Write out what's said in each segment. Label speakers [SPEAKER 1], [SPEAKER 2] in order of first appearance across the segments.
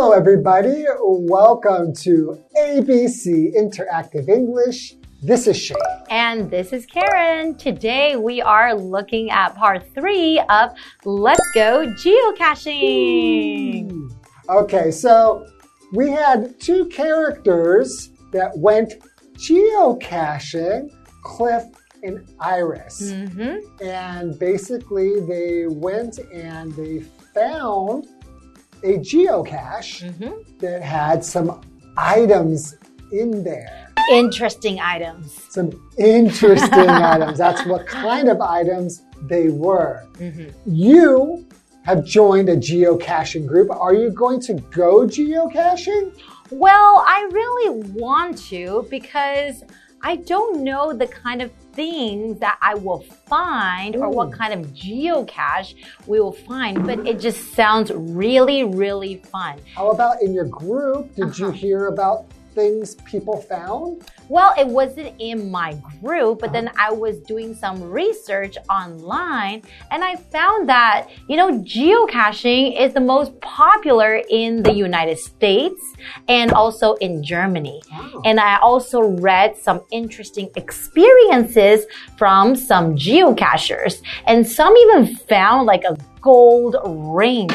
[SPEAKER 1] Hello, everybody. Welcome to ABC Interactive English. This is Shane.
[SPEAKER 2] And this is Karen. Today we are looking at part three of Let's Go Geocaching.
[SPEAKER 1] Okay, so we had two characters that went geocaching Cliff and Iris.
[SPEAKER 2] Mm -hmm.
[SPEAKER 1] And basically, they went and they found a geocache
[SPEAKER 2] Mm -hmm.
[SPEAKER 1] that had some items in there.
[SPEAKER 2] Interesting items.
[SPEAKER 1] Some interesting items. That's what kind of items they were.
[SPEAKER 2] Mm -hmm.
[SPEAKER 1] You have joined a geocaching group. Are you going to go geocaching?
[SPEAKER 2] Well, I really want to because I don't know the kind of things that I will find Ooh. or what kind of geocache we will find, but it just sounds really, really fun.
[SPEAKER 1] How about in your group? Did uh -huh. you uh-huh. hear about things people found?
[SPEAKER 2] Well, it wasn't in my group, but then I was doing some research online and I found that, you know, geocaching is the most popular in the United States and also in Germany.
[SPEAKER 1] Wow.
[SPEAKER 2] And I also read some interesting experiences from some geocachers. And some even found like a gold ring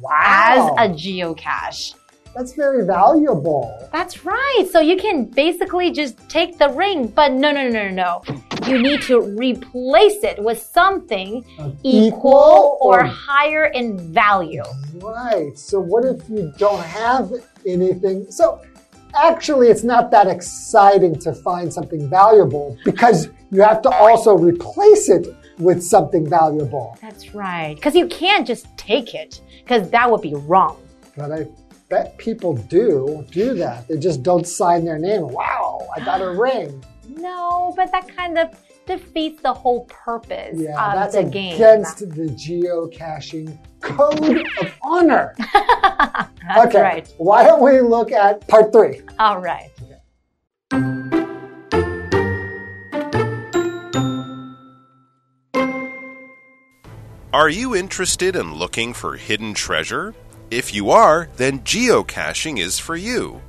[SPEAKER 1] wow.
[SPEAKER 2] as a geocache.
[SPEAKER 1] That's very valuable.
[SPEAKER 2] That's right. So you can basically just take the ring, but no, no, no, no, no. You need to replace it with something
[SPEAKER 1] equal,
[SPEAKER 2] equal or, or higher in value.
[SPEAKER 1] Right. So what if you don't have anything? So actually, it's not that exciting to find something valuable because you have to also replace it with something valuable.
[SPEAKER 2] That's right. Because you can't just take it, because that would be wrong.
[SPEAKER 1] But I bet people do do that. They just don't sign their name. Wow, I got a ring.
[SPEAKER 2] No, but that kind of defeats the whole purpose
[SPEAKER 1] yeah,
[SPEAKER 2] of
[SPEAKER 1] that's
[SPEAKER 2] the game.
[SPEAKER 1] against the geocaching code of honor.
[SPEAKER 2] that's
[SPEAKER 1] okay,
[SPEAKER 2] right.
[SPEAKER 1] Why don't we look at part three?
[SPEAKER 2] All right.
[SPEAKER 3] Are you interested in looking for hidden treasure? If you are, then geocaching is for you.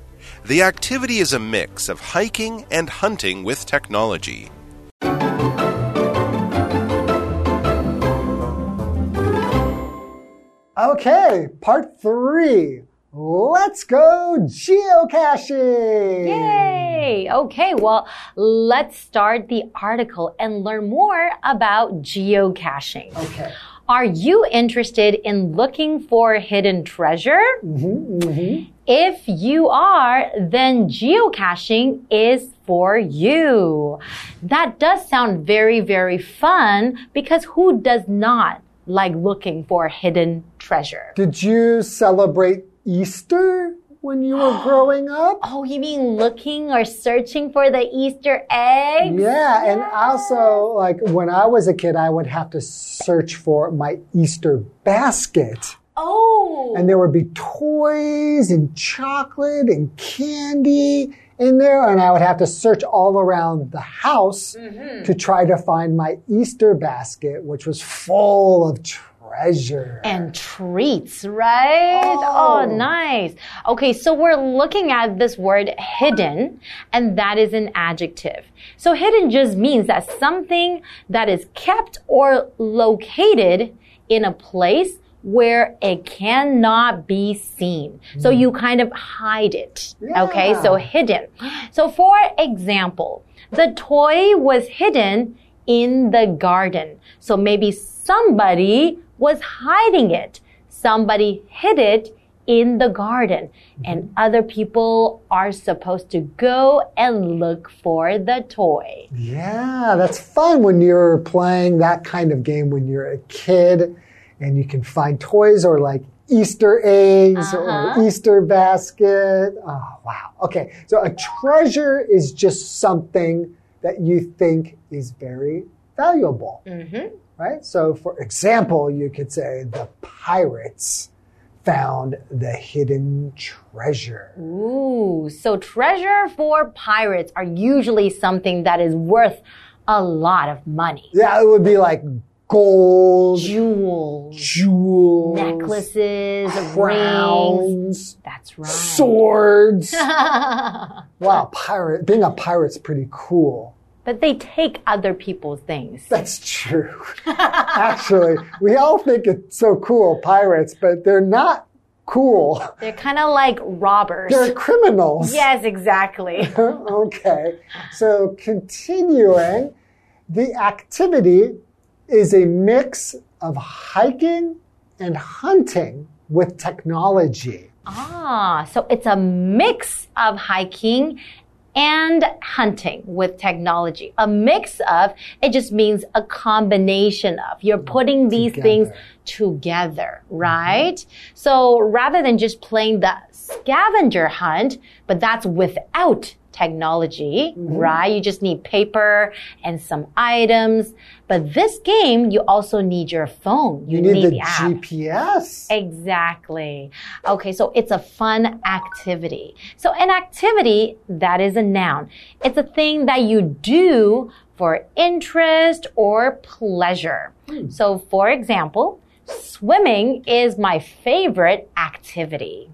[SPEAKER 3] The activity is a mix of hiking and hunting with technology.
[SPEAKER 1] Okay, part three. Let's go geocaching!
[SPEAKER 2] Yay! Okay, well, let's start the article and learn more about geocaching.
[SPEAKER 1] Okay.
[SPEAKER 2] Are you interested in looking for hidden treasure?
[SPEAKER 1] Mm -hmm, mm -hmm.
[SPEAKER 2] If you are, then geocaching is for you. That does sound very, very fun because who does not like looking for hidden treasure?
[SPEAKER 1] Did you celebrate Easter when you were growing up?
[SPEAKER 2] Oh, you mean looking or searching for the Easter eggs?
[SPEAKER 1] Yeah, yes. and also, like, when I was a kid, I would have to search for my Easter basket.
[SPEAKER 2] Oh.
[SPEAKER 1] And there would be toys and chocolate and candy in there, and I would have to search all around the house
[SPEAKER 2] mm -hmm.
[SPEAKER 1] to try to find my Easter basket, which was full of treasure.
[SPEAKER 2] And treats, right?
[SPEAKER 1] Oh.
[SPEAKER 2] oh. nice. Okay, so we're looking at this word hidden, and that is an adjective. So hidden just means that something that is kept or located in a place where it cannot be seen. Mm. So you kind of hide it.
[SPEAKER 1] Yeah.
[SPEAKER 2] Okay, so hidden. So for example, the toy was hidden in the garden. So maybe somebody was hiding it. Somebody hid it in the garden. Mm -hmm. And other people are supposed to go and look for the toy.
[SPEAKER 1] Yeah, that's fun when you're playing that kind of game when you're a kid and you can find toys or like Easter eggs
[SPEAKER 2] uh -huh.
[SPEAKER 1] or Easter basket. Oh, wow. Okay, so a treasure is just something that you think is very valuable.
[SPEAKER 2] Mm -hmm
[SPEAKER 1] right? So, for example, you could say the pirates found the hidden treasure.
[SPEAKER 2] Ooh, so treasure for pirates are usually something that is worth a lot of money.
[SPEAKER 1] Yeah, it would be like gold,
[SPEAKER 2] Jewels,
[SPEAKER 1] jewels,
[SPEAKER 2] necklaces, rings.
[SPEAKER 1] crowns,
[SPEAKER 2] That's right.
[SPEAKER 1] swords. wow, pirate. Being a pirate's pretty cool.
[SPEAKER 2] But they take other people's things.
[SPEAKER 1] That's true. Actually, we all think it's so cool, pirates, but they're not cool.
[SPEAKER 2] They're kind of like robbers.
[SPEAKER 1] They're criminals.
[SPEAKER 2] yes, exactly.
[SPEAKER 1] okay. So continuing, the activity is a mix of hiking and hunting with technology.
[SPEAKER 2] Ah, so it's a mix of hiking and hunting with technology. A mix of, it just means a combination of. You're mm-hmm. putting these things together, mm-hmm. right? So rather than just playing the scavenger hunt, but that's without technology, right? You just need paper and some items. But this game, you also need your phone. You,
[SPEAKER 1] You need the
[SPEAKER 2] app.
[SPEAKER 1] GPS.
[SPEAKER 2] Exactly. Okay, so it's a fun activity. So an activity, that is a noun. It's a thing that you do for interest or pleasure. So for example, swimming is my favorite activity.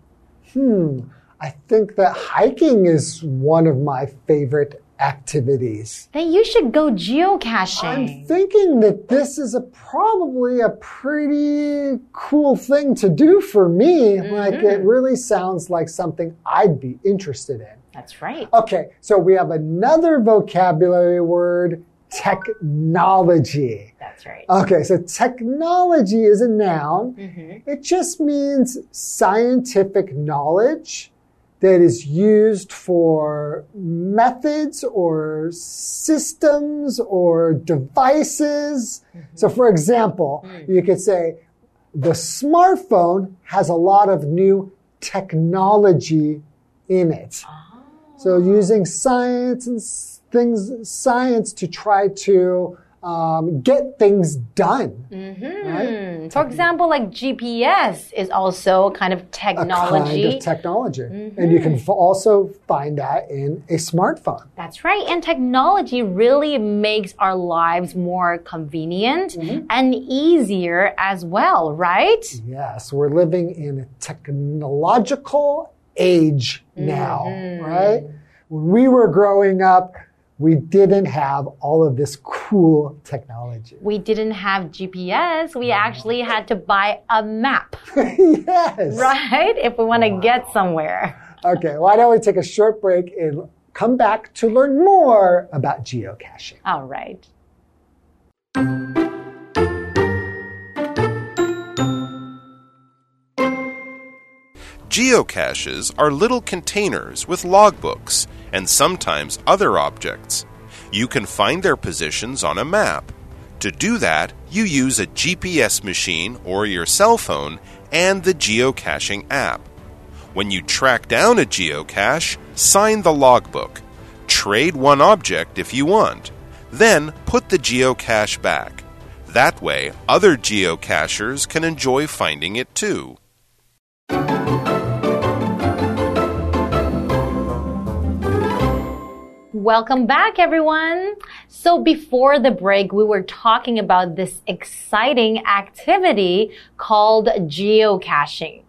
[SPEAKER 1] Hmm. I think that hiking is one of my favorite activities.
[SPEAKER 2] Then you should go geocaching.
[SPEAKER 1] I'm thinking that this is a probably a pretty cool thing to do for me. Mm-hmm. Like it really sounds like something I'd be interested in.
[SPEAKER 2] That's right.
[SPEAKER 1] Okay, so we have another vocabulary word, technology.
[SPEAKER 2] That's right.
[SPEAKER 1] Okay, so technology is a noun. Mm-hmm. It just means scientific knowledge that is used for methods or systems or devices. Mm-hmm. So, for example, mm. you could say the smartphone has a lot of new technology in it. Ah. So, using science and things, science to try to um, get things done. Right?
[SPEAKER 2] Hmm. For example, like GPS is also kind of technology.
[SPEAKER 1] a kind of technology. And you can f- also find that in a smartphone.
[SPEAKER 2] That's right. And technology really makes our lives more convenient and easier as well, right?
[SPEAKER 1] Yes, we're living in a technological age now, right? When we were growing up, we didn't have all of this cool technology.
[SPEAKER 2] We didn't have GPS. We actually had to buy a map,
[SPEAKER 1] yes.
[SPEAKER 2] right? If we want to get somewhere.
[SPEAKER 1] Okay, why don't we take a short break and come back to learn more about geocaching?
[SPEAKER 2] All right.
[SPEAKER 3] Geocaches are little containers with logbooks and sometimes other objects. You can find their positions on a map. To do that, you use a GPS machine or your cell phone and the geocaching app. When you track down a geocache, sign the logbook. Trade one object if you want. Then put the geocache back. That way, other geocachers can enjoy finding it too.
[SPEAKER 2] Welcome back, everyone. So before the break, we were talking about this exciting activity called geocaching.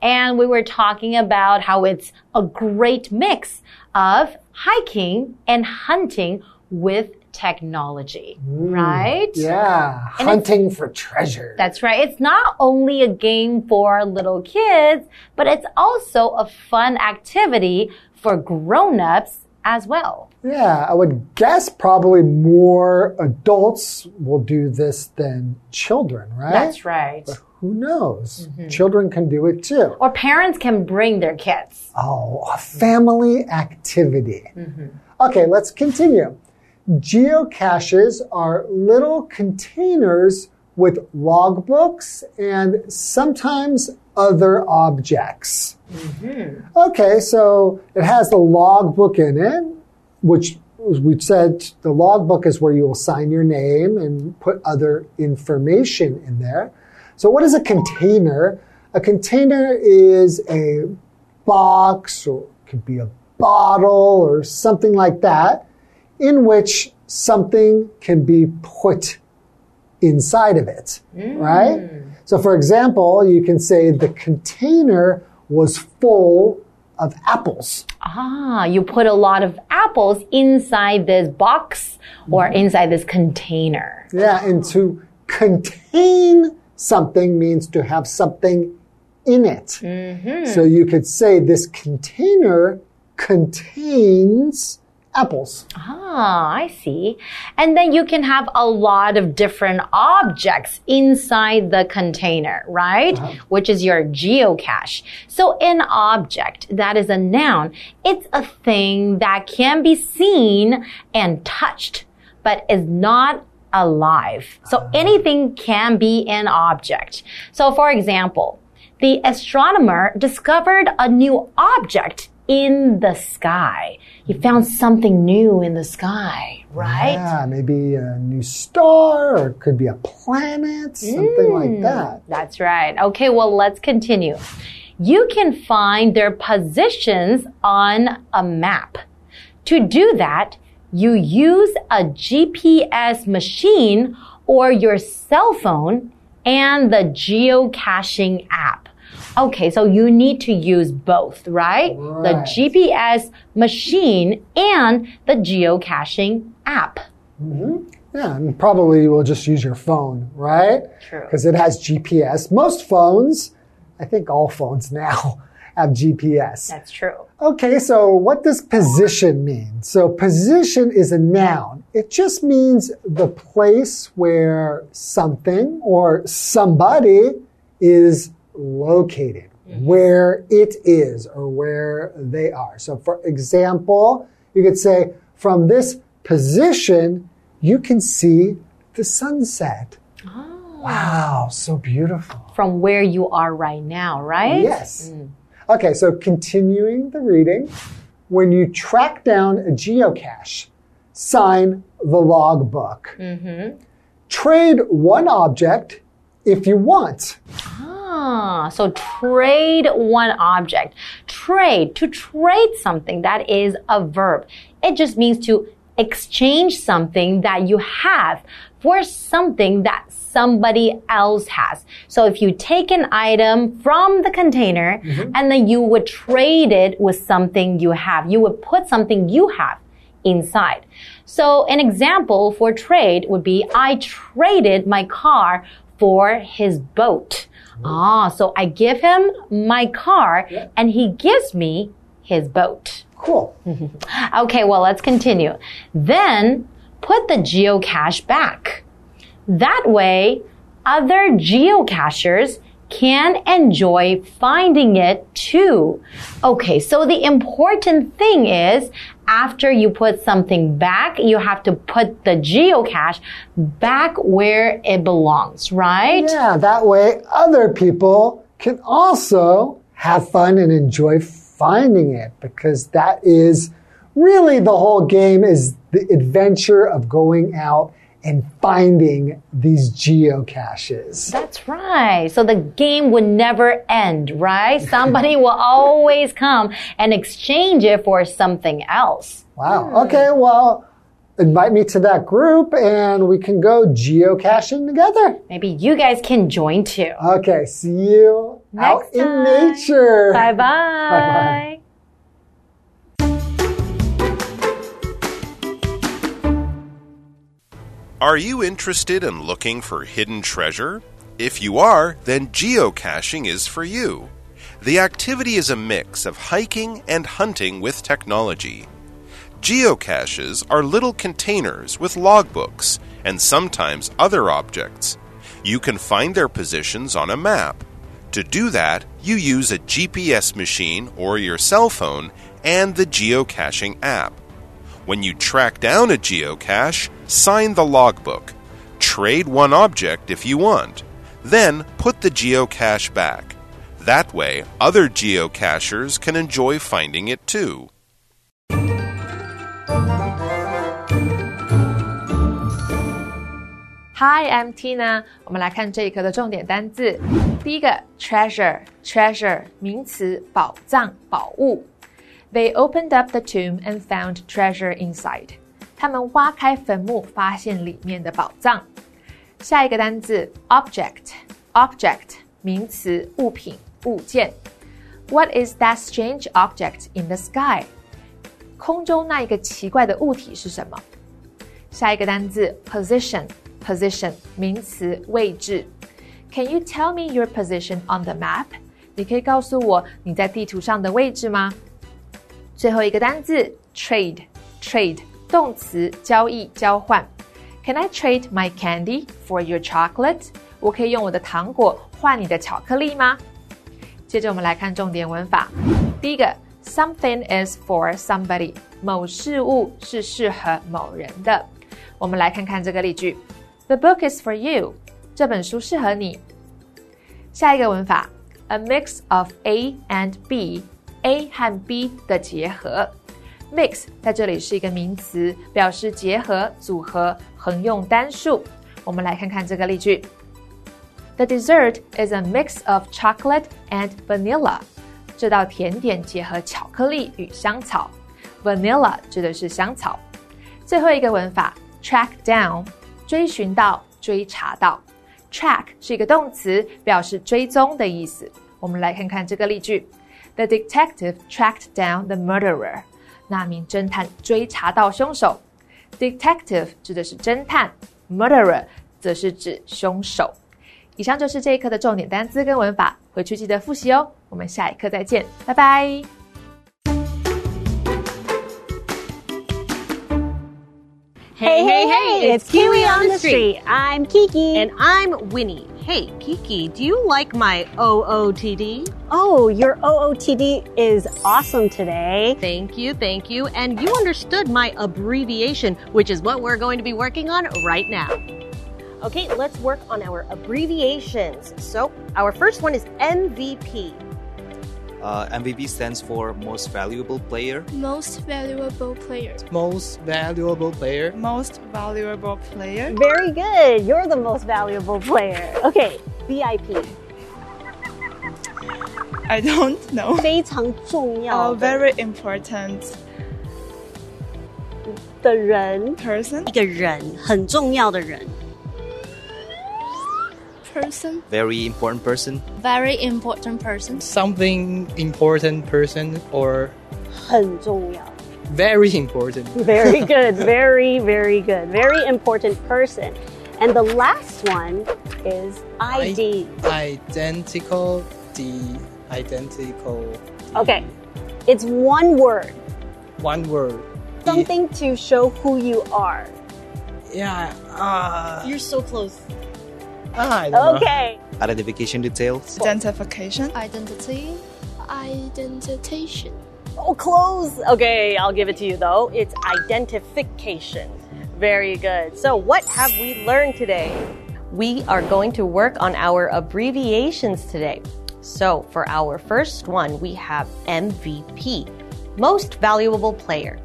[SPEAKER 2] And we were talking about how it's a great mix of hiking and hunting with technology, mm, right?
[SPEAKER 1] Yeah,
[SPEAKER 2] And
[SPEAKER 1] hunting for treasure.
[SPEAKER 2] That's right. It's not only a game for little kids, but it's also a fun activity for grown-ups as well.
[SPEAKER 1] Yeah, I would guess probably more adults will do this than children, right?
[SPEAKER 2] That's right.
[SPEAKER 1] Who knows? Mm-hmm. Children can do it too.
[SPEAKER 2] Or parents can bring their kids.
[SPEAKER 1] Oh, a family activity. Mm-hmm. Okay, let's continue. Geocaches are little containers with logbooks and sometimes other objects. Mm-hmm. Okay, so it has the logbook in it, which we said the logbook is where you will sign your name and put other information in there. So, what is a container? A container is a box or it could be a bottle or something like that in which something can be put inside of it, mm. right? So, for example, you can say the container was full of apples.
[SPEAKER 2] Ah, you put a lot of apples inside this box or inside this container.
[SPEAKER 1] Yeah, and to contain something means to have something in it. So you could say this container contains apples.
[SPEAKER 2] Ah, I see. And then you can have a lot of different objects inside the container, right? Which is your geocache. So an object that is a noun, it's a thing that can be seen and touched, but is not alive. So anything can be an object. So for example, the astronomer discovered a new object in the sky. He found something new in the sky, right?
[SPEAKER 1] Yeah, maybe a new star or it could be a planet, something like mm, that.
[SPEAKER 2] That's right. Okay, well, let's continue. You can find their positions on a map. To do that, you use a GPS machine or your cell phone and the geocaching app. Okay, so you need to use both, right? The GPS machine and the geocaching app. Mm -hmm.
[SPEAKER 1] Yeah, and probably you will just use your phone, right?
[SPEAKER 2] True.
[SPEAKER 1] Because it has GPS. Most phones, I think all phones now have GPS.
[SPEAKER 2] That's true.
[SPEAKER 1] Okay, so what does position mean? So position is a noun. It just means the place where something or somebody is located, mm-hmm. where it is or where they are. So for example, you could say from this position, you can see the sunset. Oh. Wow, so beautiful.
[SPEAKER 2] From where you are right now, right?
[SPEAKER 1] Yes. Mm. Okay, so continuing the reading. When you track down a geocache, sign the logbook. Mm-hmm. Trade one object if you want.
[SPEAKER 2] Ah, so trade one object. Trade, to trade something, that is a verb. It just means to exchange something that you have for something that somebody else has. So if you take an item from the container and then you would trade it with something you have, you would put something you have inside. So an example for trade would be I traded my car for his boat. Ah, so I give him my car and he gives me his boat.
[SPEAKER 1] Cool.
[SPEAKER 2] Okay, well, let's continue. Then put the geocache back. That way, other geocachers can enjoy finding it too. Okay, so the important thing is after you put something back, you have to put the geocache back where it belongs, right?
[SPEAKER 1] Yeah, that way other people can also have fun and enjoy finding it because that is really the whole game is the adventure of going out and finding these geocaches.
[SPEAKER 2] That's right. So the game would never end, right? Somebody will always come and exchange it for something else.
[SPEAKER 1] Wow. Hmm. Okay, well, invite me to that group and we can go geocaching together.
[SPEAKER 2] Maybe you guys can join too.
[SPEAKER 1] Okay, see you out
[SPEAKER 2] Next
[SPEAKER 1] in nature.
[SPEAKER 2] Bye bye.
[SPEAKER 1] Bye-bye.
[SPEAKER 3] Are you interested in looking for hidden treasure? If you are, then geocaching is for you. The activity is a mix of hiking and hunting with technology. Geocaches are little containers with logbooks and sometimes other objects. You can find their positions on a map. To do that, you use a GPS machine or your cell phone and the geocaching app. When you track down a geocache, sign the logbook. Trade one object if you want. Then put the geocache back. That way, other geocachers can enjoy finding it too.
[SPEAKER 4] Hi, I'm Tina。我们来看这一课的重点单字。第一个，treasure，treasure 名词，宝藏、宝物。They opened up the tomb and found treasure inside。 他们挖开坟墓，发现里面的宝藏。 下一个单字 object，object 名词物品物件。What is that strange object in the sky？空中那一个奇怪的物体是什么？下一个单字 position，position 名词位置。Can you tell me your position on the map？你可以告诉我你在地图上的位置吗？最后一个单字 trade，trade 动词交易交换。Can I trade my candy for your chocolate？我可以用我的糖果换你的巧克力吗？接着我们来看重点文法。第一个，something is for somebody，某事物是适合某人的。我们来看看这个例句：The book is for you，这本书适合你。下一个文法，a mix of A and B，A 和 B 的结合。 mix 在这里是一个名词，表示结合、组合、横用单数。我们来看看这个例句。The dessert is a mix of chocolate and vanilla。这道甜点结合巧克力与香草。Vanilla 指的是香草。最后一个文法，track down，追寻到、追查到。Track 是一个动词，表示追踪的意思。我们来看看这个例句：The detective tracked down the murderer。 那名侦探追查到凶手。Detective 指的是侦探，murderer 则是指凶手。以上就是这一课的重点单词跟文法，回去记得复习哦。我们下一课再见，拜拜。
[SPEAKER 5] Hey, hey, hey, it's Kiwi on the street. I'm Kiki.
[SPEAKER 6] And I'm Winnie. Hey, Kiki, do you like my OOTD?
[SPEAKER 5] Oh, your OOTD is awesome today.
[SPEAKER 6] Thank you, thank you. And you understood my abbreviation, which is what we're going to be working on right now. Okay, let's work on our abbreviations. So, our first one is MVP.
[SPEAKER 7] Uh, MVP stands for Most Valuable Player.
[SPEAKER 8] Most valuable player.
[SPEAKER 9] Most valuable player.
[SPEAKER 8] Most valuable player.
[SPEAKER 5] Very good. You're the most valuable player. Okay, VIP.
[SPEAKER 8] I don't know.
[SPEAKER 5] 非常重要
[SPEAKER 8] A
[SPEAKER 5] 的
[SPEAKER 8] very important
[SPEAKER 5] 的人
[SPEAKER 8] person.
[SPEAKER 6] 一个人，很重要的人。
[SPEAKER 8] Person.
[SPEAKER 7] Very important person.
[SPEAKER 8] Very important person.
[SPEAKER 9] Something important person or
[SPEAKER 5] 很重要。
[SPEAKER 9] very important.
[SPEAKER 5] Very good. Very, very good. Very important person. And the last one is ID.
[SPEAKER 9] Identical. The identical.
[SPEAKER 5] Okay. It's one word.
[SPEAKER 9] One word.
[SPEAKER 5] Something to show who you are.
[SPEAKER 9] Yeah. Uh,
[SPEAKER 6] You're so close.
[SPEAKER 9] Ah, I don't know.
[SPEAKER 5] Okay.
[SPEAKER 7] Identification details.
[SPEAKER 8] Identification.
[SPEAKER 10] Identity. Identification.
[SPEAKER 5] Oh, close. Okay, I'll give it to you though. It's identification. Very good. So, what have we learned today?
[SPEAKER 6] We are going to work on our abbreviations today. So, for our first one, we have MVP, Most Valuable Player.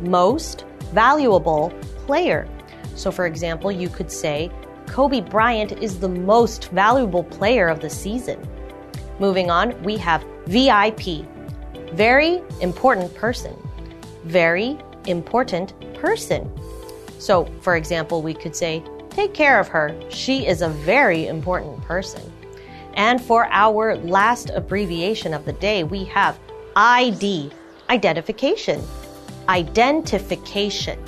[SPEAKER 6] Most Valuable Player. So, for example, you could say, Kobe Bryant is the most valuable player of the season. Moving on, we have VIP, Very Important Person. Very Important Person. So, for example, we could say, Take care of her. She is a very important person. And for our last abbreviation of the day, we have ID, identification. Identification.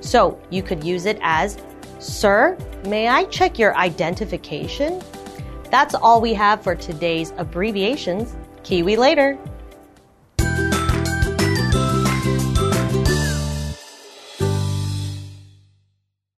[SPEAKER 6] So you could use it as, Sir, may I check your identification? That's all we have for today's abbreviations. Kiwi later.